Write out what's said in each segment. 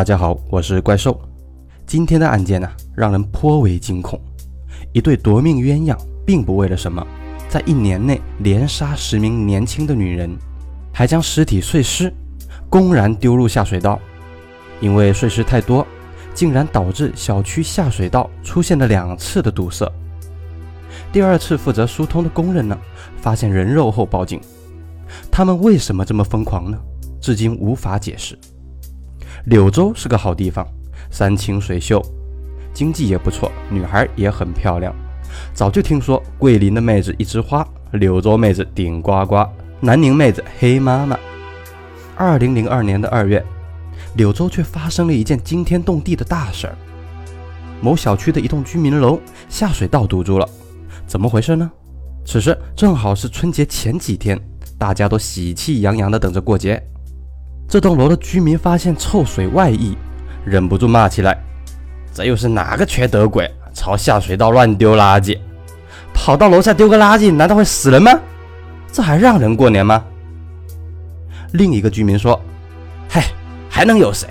大家好，我是怪兽。今天的案件呢，让人颇为惊恐。一对夺命鸳鸯，并不为了什么，在一年内连杀十名年轻的女人，还将尸体碎尸，公然丢入下水道。因为碎尸太多，竟然导致小区下水道出现了两次的堵塞。第二次负责疏通的工人呢，发现人肉后报警。他们为什么这么疯狂呢？至今无法解释。柳州是个好地方，山清水秀，经济也不错，女孩也很漂亮。早就听说桂林的妹子一枝花，柳州妹子顶呱呱，南宁妹子黑妈妈。二零零二年的二月，柳州却发生了一件惊天动地的大事儿。某小区的一栋居民楼下水道堵住了，怎么回事呢？此时正好是春节前几天，大家都喜气洋洋地等着过节。这栋楼的居民发现臭水外溢，忍不住骂起来：“这又是哪个缺德鬼，朝下水道乱丢垃圾？跑到楼下丢个垃圾，难道会死人吗？这还让人过年吗？”另一个居民说：“嗨，还能有谁？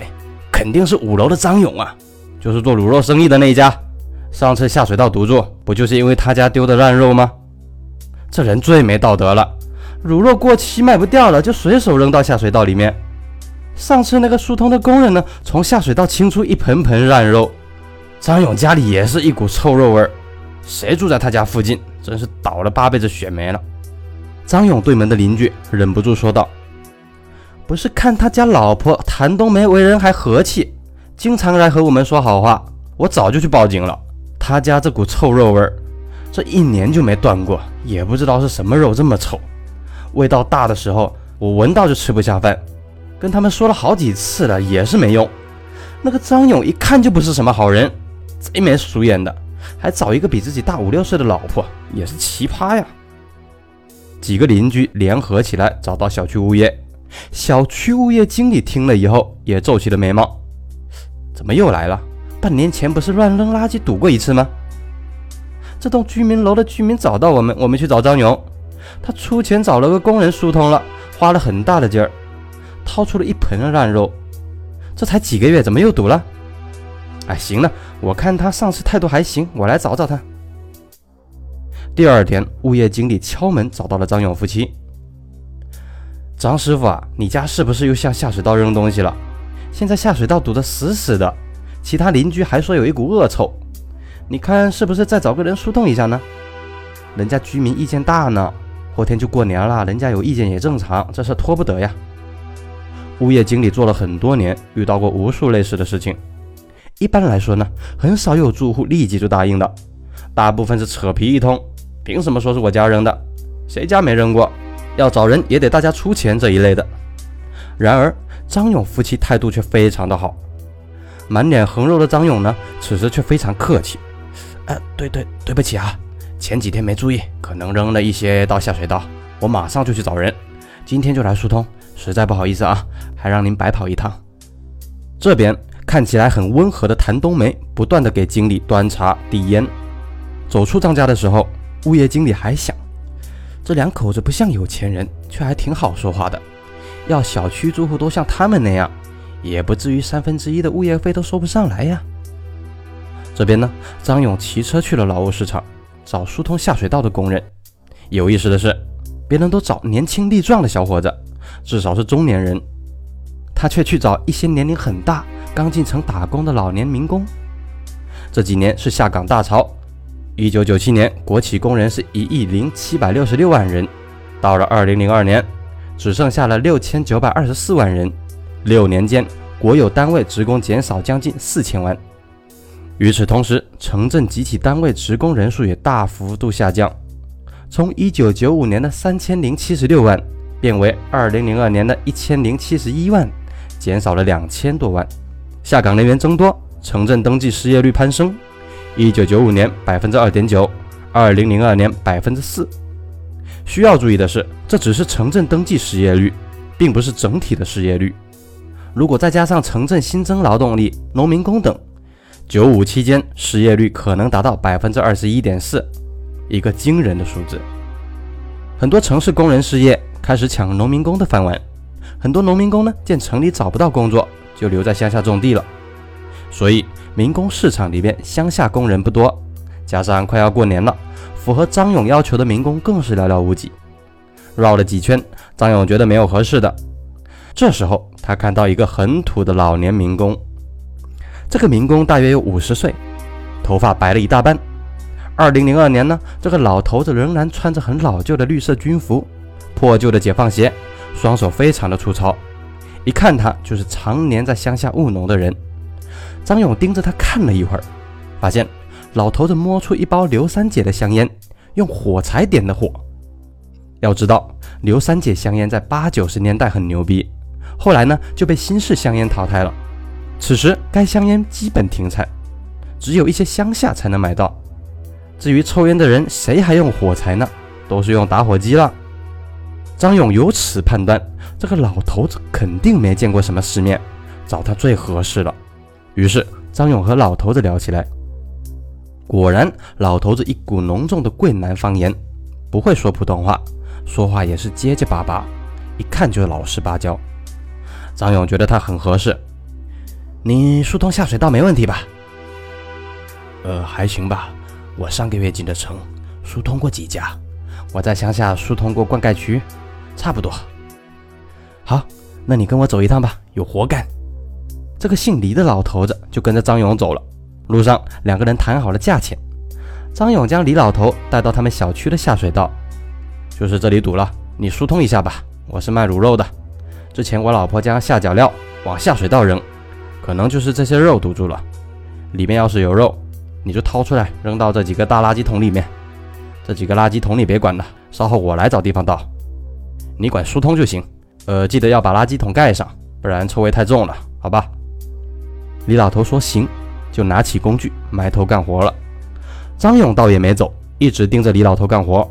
肯定是五楼的张勇啊，就是做卤肉生意的那一家。上次下水道堵住，不就是因为他家丢的烂肉吗？这人最没道德了，卤肉过期卖不掉了，就随手扔到下水道里面。”上次那个疏通的工人呢，从下水道清出一盆盆烂肉，张勇家里也是一股臭肉味儿。谁住在他家附近，真是倒了八辈子血霉了。张勇对门的邻居忍不住说道：“不是看他家老婆谭冬梅为人还和气，经常来和我们说好话，我早就去报警了。他家这股臭肉味儿，这一年就没断过，也不知道是什么肉这么臭，味道大的时候，我闻到就吃不下饭。”跟他们说了好几次了，也是没用。那个张勇一看就不是什么好人，贼眉鼠眼的，还找一个比自己大五六岁的老婆，也是奇葩呀。几个邻居联合起来找到小区物业，小区物业经理听了以后也皱起了眉毛，怎么又来了？半年前不是乱扔垃圾堵过一次吗？这栋居民楼的居民找到我们，我们去找张勇，他出钱找了个工人疏通了，花了很大的劲儿。掏出了一盆烂肉，这才几个月，怎么又堵了？哎，行了，我看他上次态度还行，我来找找他。第二天，物业经理敲门找到了张勇夫妻。张师傅啊，你家是不是又向下水道扔东西了？现在下水道堵得死死的，其他邻居还说有一股恶臭，你看是不是再找个人疏通一下呢？人家居民意见大呢，后天就过年了，人家有意见也正常，这事拖不得呀。物业经理做了很多年，遇到过无数类似的事情。一般来说呢，很少有住户立即就答应的，大部分是扯皮一通。凭什么说是我家扔的？谁家没扔过？要找人也得大家出钱这一类的。然而张勇夫妻态度却非常的好。满脸横肉的张勇呢，此时却非常客气。呃，对对，对不起啊，前几天没注意，可能扔了一些到下水道，我马上就去找人，今天就来疏通。实在不好意思啊，还让您白跑一趟。这边看起来很温和的谭冬梅，不断的给经理端茶递烟。走出张家的时候，物业经理还想，这两口子不像有钱人，却还挺好说话的。要小区住户都像他们那样，也不至于三分之一的物业费都收不上来呀。这边呢，张勇骑车去了劳务市场，找疏通下水道的工人。有意思的是，别人都找年轻力壮的小伙子。至少是中年人，他却去找一些年龄很大、刚进城打工的老年民工。这几年是下岗大潮，一九九七年国企工人是一亿零七百六十六万人，到了二零零二年，只剩下了六千九百二十四万人。六年间，国有单位职工减少将近四千万。与此同时，城镇集体单位职工人数也大幅度下降，从一九九五年的三千零七十六万。变为二零零二年的一千零七十一万，减少了两千多万。下岗人员增多，城镇登记失业率攀升。一九九五年百分之二点九，二零零二年百分之四。需要注意的是，这只是城镇登记失业率，并不是整体的失业率。如果再加上城镇新增劳动力、农民工等，九五期间失业率可能达到百分之二十一点四，一个惊人的数字。很多城市工人失业。开始抢农民工的饭碗，很多农民工呢见城里找不到工作，就留在乡下种地了。所以民工市场里边乡下工人不多，加上快要过年了，符合张勇要求的民工更是寥寥无几。绕了几圈，张勇觉得没有合适的。这时候他看到一个很土的老年民工，这个民工大约有五十岁，头发白了一大半。二零零二年呢，这个老头子仍然穿着很老旧的绿色军服，破旧的解放鞋，双手非常的粗糙，一看他就是常年在乡下务农的人。张勇盯着他看了一会儿，发现老头子摸出一包刘三姐的香烟，用火柴点的火。要知道，刘三姐香烟在八九十年代很牛逼，后来呢就被新式香烟淘汰了。此时该香烟基本停产，只有一些乡下才能买到。至于抽烟的人，谁还用火柴呢？都是用打火机了。张勇由此判断，这个老头子肯定没见过什么世面，找他最合适了。于是张勇和老头子聊起来。果然，老头子一股浓重的桂南方言，不会说普通话，说话也是结结巴巴，一看就老实巴交。张勇觉得他很合适。你疏通下水道没问题吧？呃，还行吧。我上个月进的城，疏通过几家。我在乡下疏通过灌溉渠，差不多。好，那你跟我走一趟吧，有活干。这个姓李的老头子就跟着张勇走了。路上，两个人谈好了价钱。张勇将李老头带到他们小区的下水道，就是这里堵了，你疏通一下吧。我是卖卤肉的，之前我老婆将下脚料往下水道扔，可能就是这些肉堵住了。里面要是有肉。你就掏出来扔到这几个大垃圾桶里面，这几个垃圾桶你别管了，稍后我来找地方倒，你管疏通就行。呃，记得要把垃圾桶盖上，不然臭味太重了，好吧？李老头说行，就拿起工具埋头干活了。张勇倒也没走，一直盯着李老头干活。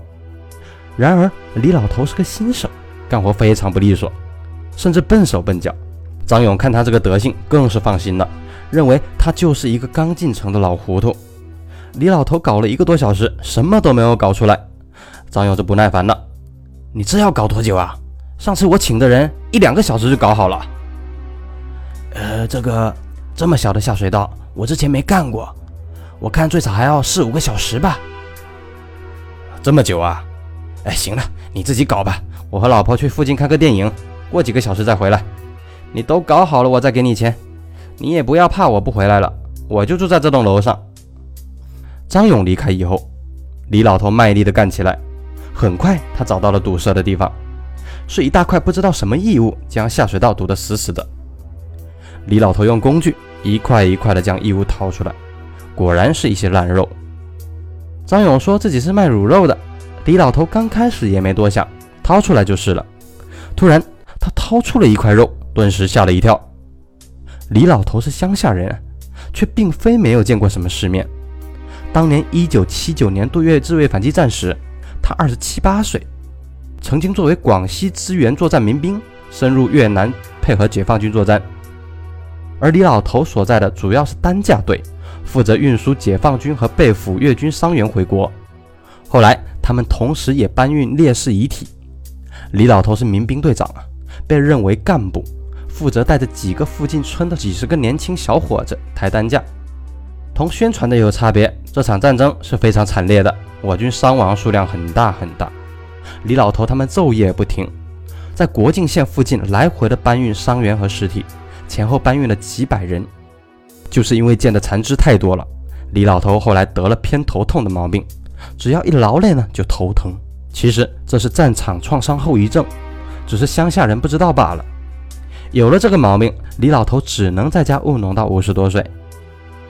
然而李老头是个新手，干活非常不利索，甚至笨手笨脚。张勇看他这个德行，更是放心了。认为他就是一个刚进城的老糊涂。李老头搞了一个多小时，什么都没有搞出来。张勇就不耐烦了：“你这要搞多久啊？上次我请的人一两个小时就搞好了。”“呃，这个这么小的下水道，我之前没干过，我看最少还要四五个小时吧。”“这么久啊？哎，行了，你自己搞吧。我和老婆去附近看个电影，过几个小时再回来。你都搞好了，我再给你钱。”你也不要怕，我不回来了，我就住在这栋楼上。张勇离开以后，李老头卖力地干起来。很快，他找到了堵塞的地方，是一大块不知道什么异物将下水道堵得死死的。李老头用工具一块一块地将异物掏出来，果然是一些烂肉。张勇说自己是卖卤肉的，李老头刚开始也没多想，掏出来就是了。突然，他掏出了一块肉，顿时吓了一跳。李老头是乡下人，却并非没有见过什么世面。当年一九七九年杜越自卫反击战时，他二十七八岁，曾经作为广西支援作战民兵，深入越南配合解放军作战。而李老头所在的主要是担架队，负责运输解放军和被俘越军伤员回国。后来，他们同时也搬运烈士遗体。李老头是民兵队长啊，被认为干部。负责带着几个附近村的几十个年轻小伙子抬担架，同宣传的有差别。这场战争是非常惨烈的，我军伤亡数量很大很大。李老头他们昼夜不停，在国境线附近来回的搬运伤员和尸体，前后搬运了几百人。就是因为见的残肢太多了，李老头后来得了偏头痛的毛病，只要一劳累呢就头疼。其实这是战场创伤后遗症，只是乡下人不知道罢了。有了这个毛病，李老头只能在家务农到五十多岁。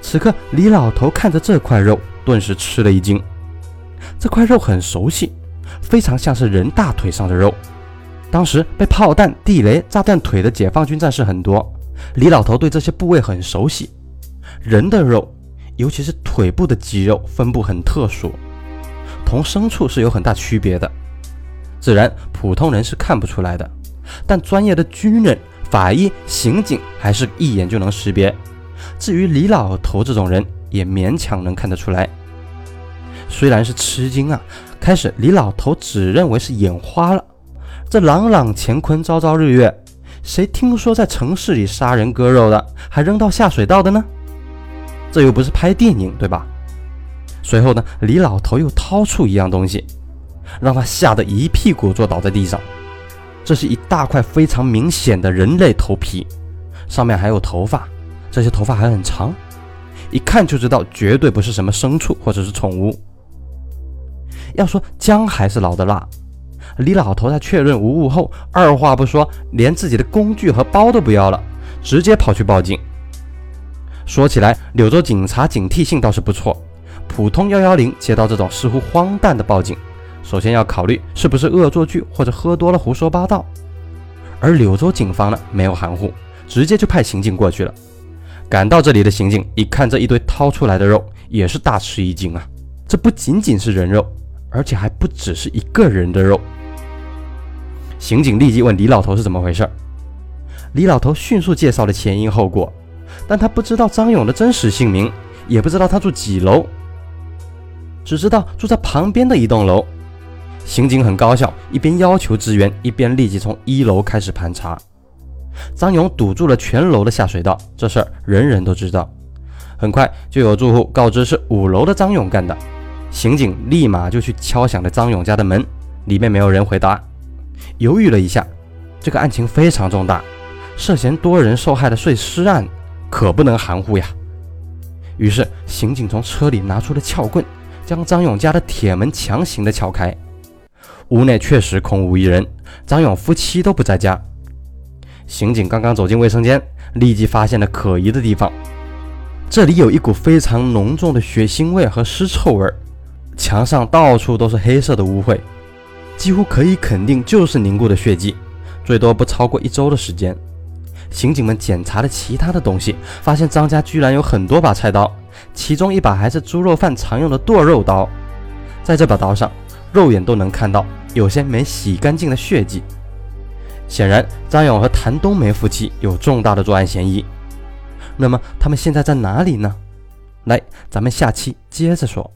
此刻，李老头看着这块肉，顿时吃了一惊。这块肉很熟悉，非常像是人大腿上的肉。当时被炮弹、地雷炸断腿的解放军战士很多，李老头对这些部位很熟悉。人的肉，尤其是腿部的肌肉分布很特殊，同牲畜是有很大区别的，自然普通人是看不出来的，但专业的军人。法医、刑警还是一眼就能识别，至于李老头这种人，也勉强能看得出来。虽然是吃惊啊，开始李老头只认为是眼花了。这朗朗乾坤，朝朝日月，谁听说在城市里杀人割肉的，还扔到下水道的呢？这又不是拍电影，对吧？随后呢，李老头又掏出一样东西，让他吓得一屁股坐倒在地上。这是一大块非常明显的人类头皮，上面还有头发，这些头发还很长，一看就知道绝对不是什么牲畜或者是宠物。要说姜还是老的辣，李老头在确认无误后，二话不说，连自己的工具和包都不要了，直接跑去报警。说起来，柳州警察警惕性倒是不错，普通幺幺零接到这种似乎荒诞的报警。首先要考虑是不是恶作剧或者喝多了胡说八道，而柳州警方呢没有含糊，直接就派刑警过去了。赶到这里的刑警一看这一堆掏出来的肉，也是大吃一惊啊！这不仅仅是人肉，而且还不只是一个人的肉。刑警立即问李老头是怎么回事，李老头迅速介绍了前因后果，但他不知道张勇的真实姓名，也不知道他住几楼，只知道住在旁边的一栋楼。刑警很高效，一边要求支援，一边立即从一楼开始盘查。张勇堵住了全楼的下水道，这事儿人人都知道。很快就有住户告知是五楼的张勇干的，刑警立马就去敲响了张勇家的门，里面没有人回答。犹豫了一下，这个案情非常重大，涉嫌多人受害的碎尸案，可不能含糊呀。于是刑警从车里拿出了撬棍，将张勇家的铁门强行的撬开。屋内确实空无一人，张勇夫妻都不在家。刑警刚刚走进卫生间，立即发现了可疑的地方。这里有一股非常浓重的血腥味和尸臭味儿，墙上到处都是黑色的污秽，几乎可以肯定就是凝固的血迹，最多不超过一周的时间。刑警们检查了其他的东西，发现张家居然有很多把菜刀，其中一把还是猪肉饭常用的剁肉刀，在这把刀上，肉眼都能看到。有些没洗干净的血迹，显然张勇和谭冬梅夫妻有重大的作案嫌疑。那么他们现在在哪里呢？来，咱们下期接着说。